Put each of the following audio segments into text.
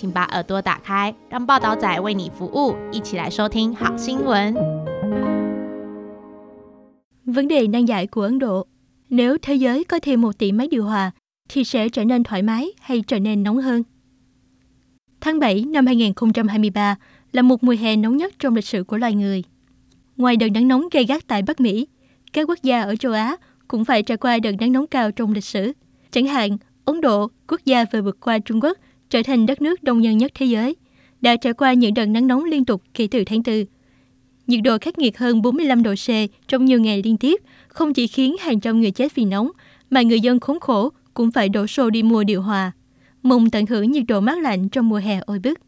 请把耳朵打开，让报道仔为你服务，一起来收听好新闻。 Vấn đề nan giải của Ấn Độ Nếu thế giới có thêm một tỷ máy điều hòa thì sẽ trở nên thoải mái hay trở nên nóng hơn? Tháng 7 năm 2023 là một mùa hè nóng nhất trong lịch sử của loài người. Ngoài đợt nắng nóng gay gắt tại Bắc Mỹ, các quốc gia ở châu Á cũng phải trải qua đợt nắng nóng cao trong lịch sử. Chẳng hạn, Ấn Độ, quốc gia vừa vượt qua Trung Quốc, trở thành đất nước đông dân nhất thế giới, đã trải qua những đợt nắng nóng liên tục kể từ tháng 4. Nhiệt độ khắc nghiệt hơn 45 độ C trong nhiều ngày liên tiếp không chỉ khiến hàng trăm người chết vì nóng, mà người dân khốn khổ cũng phải đổ xô đi mua điều hòa, mong tận hưởng nhiệt độ mát lạnh trong mùa hè oi bức.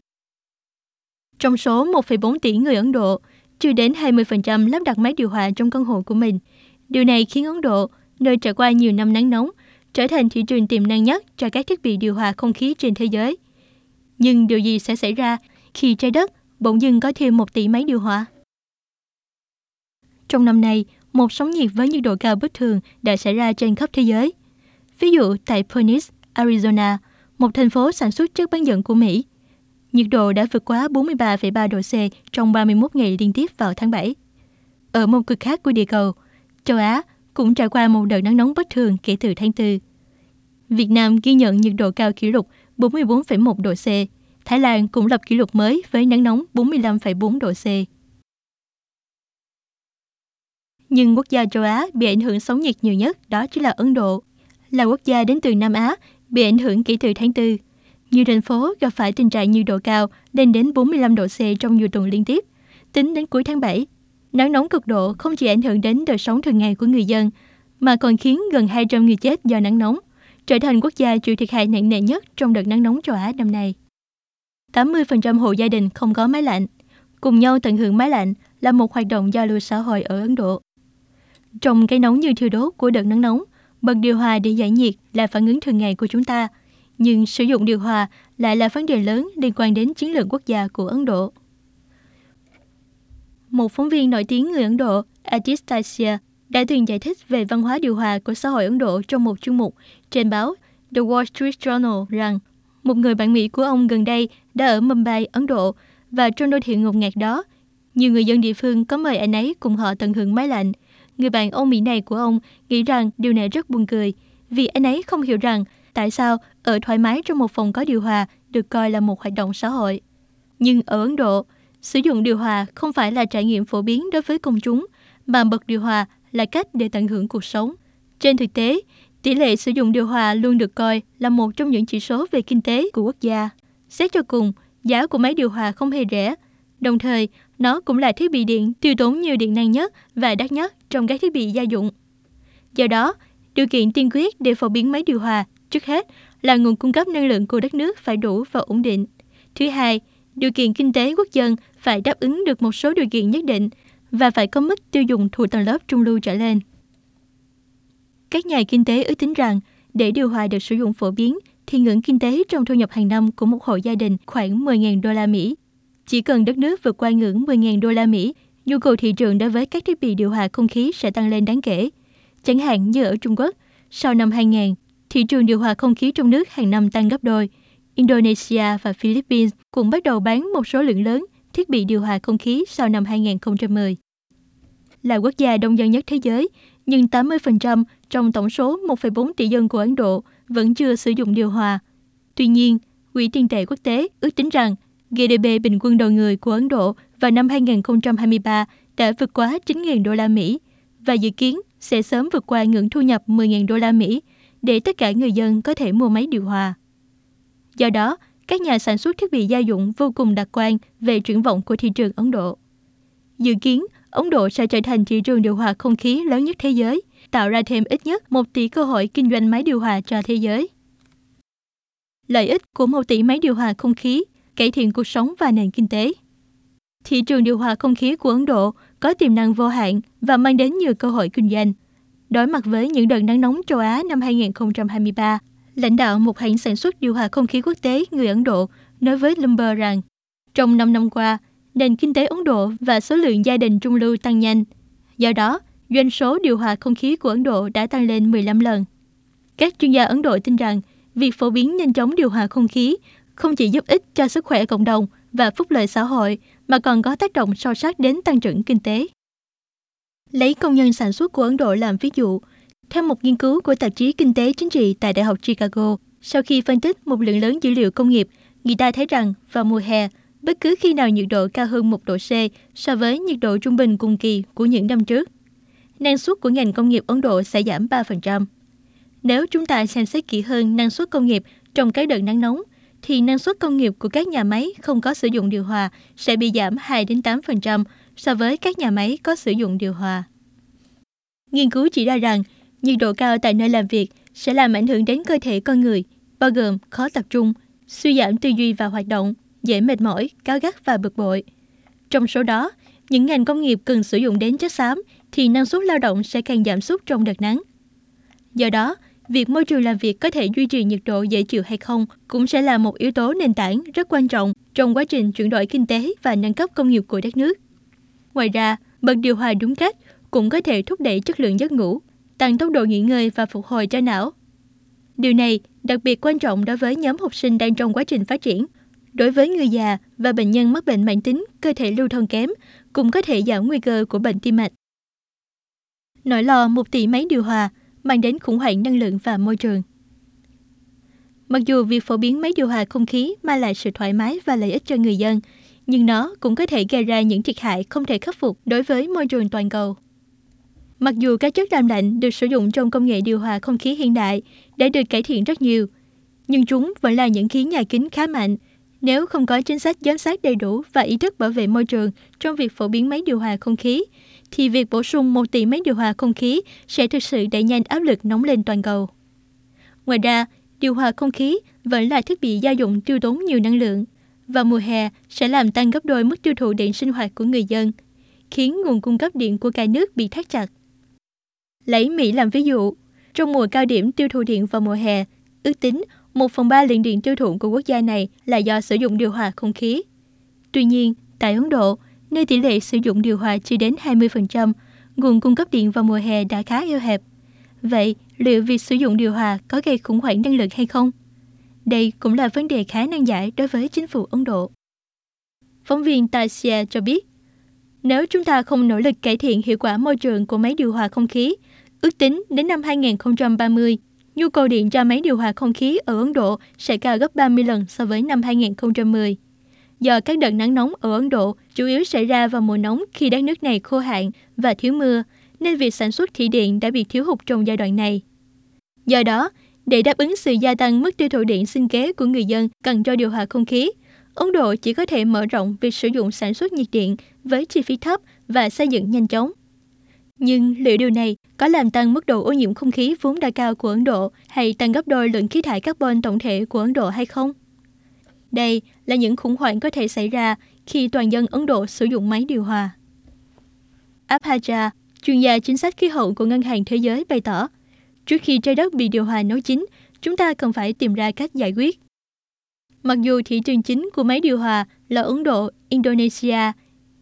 Trong số 1,4 tỷ người Ấn Độ, chưa đến 20% lắp đặt máy điều hòa trong căn hộ của mình. Điều này khiến Ấn Độ, nơi trải qua nhiều năm nắng nóng, trở thành thị trường tiềm năng nhất cho các thiết bị điều hòa không khí trên thế giới. Nhưng điều gì sẽ xảy ra khi trái đất bỗng dưng có thêm một tỷ máy điều hòa? Trong năm nay, một sóng nhiệt với nhiệt độ cao bất thường đã xảy ra trên khắp thế giới. Ví dụ tại Phoenix, Arizona, một thành phố sản xuất chất bán dẫn của Mỹ, nhiệt độ đã vượt quá 43,3 độ C trong 31 ngày liên tiếp vào tháng 7. Ở một cực khác của địa cầu, châu Á cũng trải qua một đợt nắng nóng bất thường kể từ tháng 4. Việt Nam ghi nhận nhiệt độ cao kỷ lục 44,1 độ C. Thái Lan cũng lập kỷ lục mới với nắng nóng 45,4 độ C. Nhưng quốc gia châu Á bị ảnh hưởng sóng nhiệt nhiều nhất đó chính là Ấn Độ, là quốc gia đến từ Nam Á bị ảnh hưởng kể từ tháng 4. Nhiều thành phố gặp phải tình trạng nhiệt độ cao lên đến 45 độ C trong nhiều tuần liên tiếp. Tính đến cuối tháng 7, nắng nóng cực độ không chỉ ảnh hưởng đến đời sống thường ngày của người dân, mà còn khiến gần 200 người chết do nắng nóng, trở thành quốc gia chịu thiệt hại nặng nề nhất trong đợt nắng nóng châu Á năm nay. 80% hộ gia đình không có máy lạnh. Cùng nhau tận hưởng máy lạnh là một hoạt động giao lưu xã hội ở Ấn Độ. Trong cái nóng như thiêu đốt của đợt nắng nóng, bật điều hòa để giải nhiệt là phản ứng thường ngày của chúng ta. Nhưng sử dụng điều hòa lại là vấn đề lớn liên quan đến chiến lược quốc gia của Ấn Độ. Một phóng viên nổi tiếng người Ấn Độ, Ajit đã từng giải thích về văn hóa điều hòa của xã hội Ấn Độ trong một chuyên mục trên báo The Wall Street Journal rằng một người bạn Mỹ của ông gần đây đã ở Mumbai, Ấn Độ và trong đô thị ngột ngạt đó, nhiều người dân địa phương có mời anh ấy cùng họ tận hưởng máy lạnh. Người bạn ông Mỹ này của ông nghĩ rằng điều này rất buồn cười vì anh ấy không hiểu rằng tại sao ở thoải mái trong một phòng có điều hòa được coi là một hoạt động xã hội. Nhưng ở Ấn Độ, sử dụng điều hòa không phải là trải nghiệm phổ biến đối với công chúng, mà bật điều hòa là cách để tận hưởng cuộc sống. Trên thực tế, tỷ lệ sử dụng điều hòa luôn được coi là một trong những chỉ số về kinh tế của quốc gia. Xét cho cùng, giá của máy điều hòa không hề rẻ. Đồng thời, nó cũng là thiết bị điện tiêu tốn nhiều điện năng nhất và đắt nhất trong các thiết bị gia dụng. Do đó, điều kiện tiên quyết để phổ biến máy điều hòa trước hết là nguồn cung cấp năng lượng của đất nước phải đủ và ổn định. Thứ hai, điều kiện kinh tế quốc dân phải đáp ứng được một số điều kiện nhất định và phải có mức tiêu dùng thuộc tầng lớp trung lưu trở lên. Các nhà kinh tế ước tính rằng để điều hòa được sử dụng phổ biến thì ngưỡng kinh tế trong thu nhập hàng năm của một hộ gia đình khoảng 10.000 đô la Mỹ. Chỉ cần đất nước vượt qua ngưỡng 10.000 đô la Mỹ, nhu cầu thị trường đối với các thiết bị điều hòa không khí sẽ tăng lên đáng kể. Chẳng hạn như ở Trung Quốc, sau năm 2000, thị trường điều hòa không khí trong nước hàng năm tăng gấp đôi. Indonesia và Philippines cũng bắt đầu bán một số lượng lớn thiết bị điều hòa không khí sau năm 2010. Là quốc gia đông dân nhất thế giới, nhưng 80% trong tổng số 1,4 tỷ dân của Ấn Độ vẫn chưa sử dụng điều hòa. Tuy nhiên, Quỹ tiền tệ quốc tế ước tính rằng GDP bình quân đầu người của Ấn Độ vào năm 2023 đã vượt quá 9.000 đô la Mỹ và dự kiến sẽ sớm vượt qua ngưỡng thu nhập 10.000 đô la Mỹ để tất cả người dân có thể mua máy điều hòa. Do đó, các nhà sản xuất thiết bị gia dụng vô cùng đặc quan về triển vọng của thị trường Ấn Độ. Dự kiến, Ấn Độ sẽ trở thành thị trường điều hòa không khí lớn nhất thế giới, tạo ra thêm ít nhất 1 tỷ cơ hội kinh doanh máy điều hòa cho thế giới. Lợi ích của 1 tỷ máy điều hòa không khí, cải thiện cuộc sống và nền kinh tế. thị trường điều hòa không khí của Ấn Độ có tiềm năng vô hạn và mang đến nhiều cơ hội kinh doanh. Đối mặt với những đợt nắng nóng châu Á năm 2023, lãnh đạo một hãng sản xuất điều hòa không khí quốc tế người Ấn Độ nói với Bloomberg rằng trong 5 năm qua, nền kinh tế Ấn Độ và số lượng gia đình trung lưu tăng nhanh. Do đó, doanh số điều hòa không khí của Ấn Độ đã tăng lên 15 lần. Các chuyên gia Ấn Độ tin rằng việc phổ biến nhanh chóng điều hòa không khí không chỉ giúp ích cho sức khỏe cộng đồng và phúc lợi xã hội mà còn có tác động sâu sắc đến tăng trưởng kinh tế. Lấy công nhân sản xuất của Ấn Độ làm ví dụ, theo một nghiên cứu của tạp chí Kinh tế Chính trị tại Đại học Chicago, sau khi phân tích một lượng lớn dữ liệu công nghiệp, người ta thấy rằng vào mùa hè, bất cứ khi nào nhiệt độ cao hơn 1 độ C so với nhiệt độ trung bình cùng kỳ của những năm trước, năng suất của ngành công nghiệp Ấn Độ sẽ giảm 3%. Nếu chúng ta xem xét kỹ hơn năng suất công nghiệp trong cái đợt nắng nóng, thì năng suất công nghiệp của các nhà máy không có sử dụng điều hòa sẽ bị giảm 2 đến 8% so với các nhà máy có sử dụng điều hòa. Nghiên cứu chỉ ra rằng nhiệt độ cao tại nơi làm việc sẽ làm ảnh hưởng đến cơ thể con người, bao gồm khó tập trung, suy giảm tư duy và hoạt động, dễ mệt mỏi, cao gắt và bực bội. Trong số đó, những ngành công nghiệp cần sử dụng đến chất xám thì năng suất lao động sẽ càng giảm sút trong đợt nắng. Do đó, việc môi trường làm việc có thể duy trì nhiệt độ dễ chịu hay không cũng sẽ là một yếu tố nền tảng rất quan trọng trong quá trình chuyển đổi kinh tế và nâng cấp công nghiệp của đất nước. Ngoài ra, bật điều hòa đúng cách cũng có thể thúc đẩy chất lượng giấc ngủ, tăng tốc độ nghỉ ngơi và phục hồi cho não. Điều này đặc biệt quan trọng đối với nhóm học sinh đang trong quá trình phát triển. Đối với người già và bệnh nhân mắc bệnh mãn tính, cơ thể lưu thông kém, cũng có thể giảm nguy cơ của bệnh tim mạch. Nỗi lo một tỷ máy điều hòa mang đến khủng hoảng năng lượng và môi trường. Mặc dù việc phổ biến máy điều hòa không khí mang lại sự thoải mái và lợi ích cho người dân, nhưng nó cũng có thể gây ra những thiệt hại không thể khắc phục đối với môi trường toàn cầu. Mặc dù các chất làm lạnh được sử dụng trong công nghệ điều hòa không khí hiện đại đã được cải thiện rất nhiều, nhưng chúng vẫn là những khí nhà kính khá mạnh. Nếu không có chính sách giám sát đầy đủ và ý thức bảo vệ môi trường trong việc phổ biến máy điều hòa không khí, thì việc bổ sung một tỷ máy điều hòa không khí sẽ thực sự đẩy nhanh áp lực nóng lên toàn cầu. Ngoài ra, điều hòa không khí vẫn là thiết bị gia dụng tiêu tốn nhiều năng lượng. và mùa hè sẽ làm tăng gấp đôi mức tiêu thụ điện sinh hoạt của người dân, khiến nguồn cung cấp điện của cả nước bị thắt chặt. Lấy Mỹ làm ví dụ, trong mùa cao điểm tiêu thụ điện vào mùa hè, ước tính 1 phần 3 lượng điện tiêu thụ của quốc gia này là do sử dụng điều hòa không khí. Tuy nhiên, tại Ấn Độ, nơi tỷ lệ sử dụng điều hòa chưa đến 20%, nguồn cung cấp điện vào mùa hè đã khá eo hẹp. Vậy, liệu việc sử dụng điều hòa có gây khủng hoảng năng lượng hay không? Đây cũng là vấn đề khá nan giải đối với chính phủ Ấn Độ. Phóng viên Tasia cho biết, nếu chúng ta không nỗ lực cải thiện hiệu quả môi trường của máy điều hòa không khí, ước tính đến năm 2030, nhu cầu điện cho máy điều hòa không khí ở Ấn Độ sẽ cao gấp 30 lần so với năm 2010 do các đợt nắng nóng ở Ấn Độ chủ yếu xảy ra vào mùa nóng khi đất nước này khô hạn và thiếu mưa, nên việc sản xuất thủy điện đã bị thiếu hụt trong giai đoạn này. Do đó, để đáp ứng sự gia tăng mức tiêu thụ điện sinh kế của người dân cần cho điều hòa không khí, Ấn Độ chỉ có thể mở rộng việc sử dụng sản xuất nhiệt điện với chi phí thấp và xây dựng nhanh chóng. Nhưng liệu điều này có làm tăng mức độ ô nhiễm không khí vốn đã cao của Ấn Độ hay tăng gấp đôi lượng khí thải carbon tổng thể của Ấn Độ hay không? Đây là những khủng hoảng có thể xảy ra khi toàn dân Ấn Độ sử dụng máy điều hòa. Abhaja, chuyên gia chính sách khí hậu của Ngân hàng Thế giới bày tỏ, trước khi trái đất bị điều hòa nấu chín, chúng ta cần phải tìm ra cách giải quyết. Mặc dù thị trường chính của máy điều hòa là Ấn Độ, Indonesia,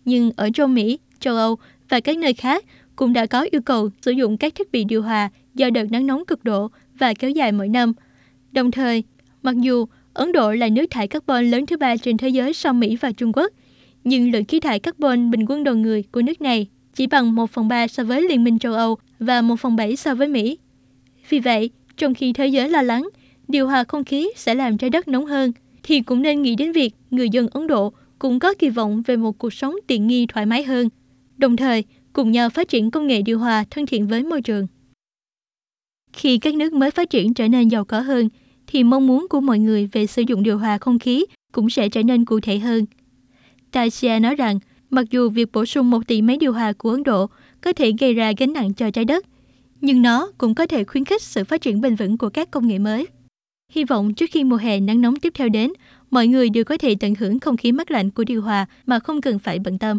nhưng ở châu Mỹ, châu Âu và các nơi khác cũng đã có yêu cầu sử dụng các thiết bị điều hòa do đợt nắng nóng cực độ và kéo dài mỗi năm. Đồng thời, mặc dù Ấn Độ là nước thải carbon lớn thứ ba trên thế giới sau Mỹ và Trung Quốc, nhưng lượng khí thải carbon bình quân đầu người của nước này chỉ bằng 1 phần 3 so với Liên minh châu Âu và 1 phần 7 so với Mỹ. Vì vậy, trong khi thế giới lo lắng, điều hòa không khí sẽ làm trái đất nóng hơn, thì cũng nên nghĩ đến việc người dân Ấn Độ cũng có kỳ vọng về một cuộc sống tiện nghi thoải mái hơn, đồng thời cùng nhau phát triển công nghệ điều hòa thân thiện với môi trường. Khi các nước mới phát triển trở nên giàu có hơn, thì mong muốn của mọi người về sử dụng điều hòa không khí cũng sẽ trở nên cụ thể hơn. Tasia nói rằng, mặc dù việc bổ sung một tỷ máy điều hòa của Ấn Độ có thể gây ra gánh nặng cho trái đất, nhưng nó cũng có thể khuyến khích sự phát triển bền vững của các công nghệ mới. Hy vọng trước khi mùa hè nắng nóng tiếp theo đến, mọi người đều có thể tận hưởng không khí mát lạnh của điều hòa mà không cần phải bận tâm.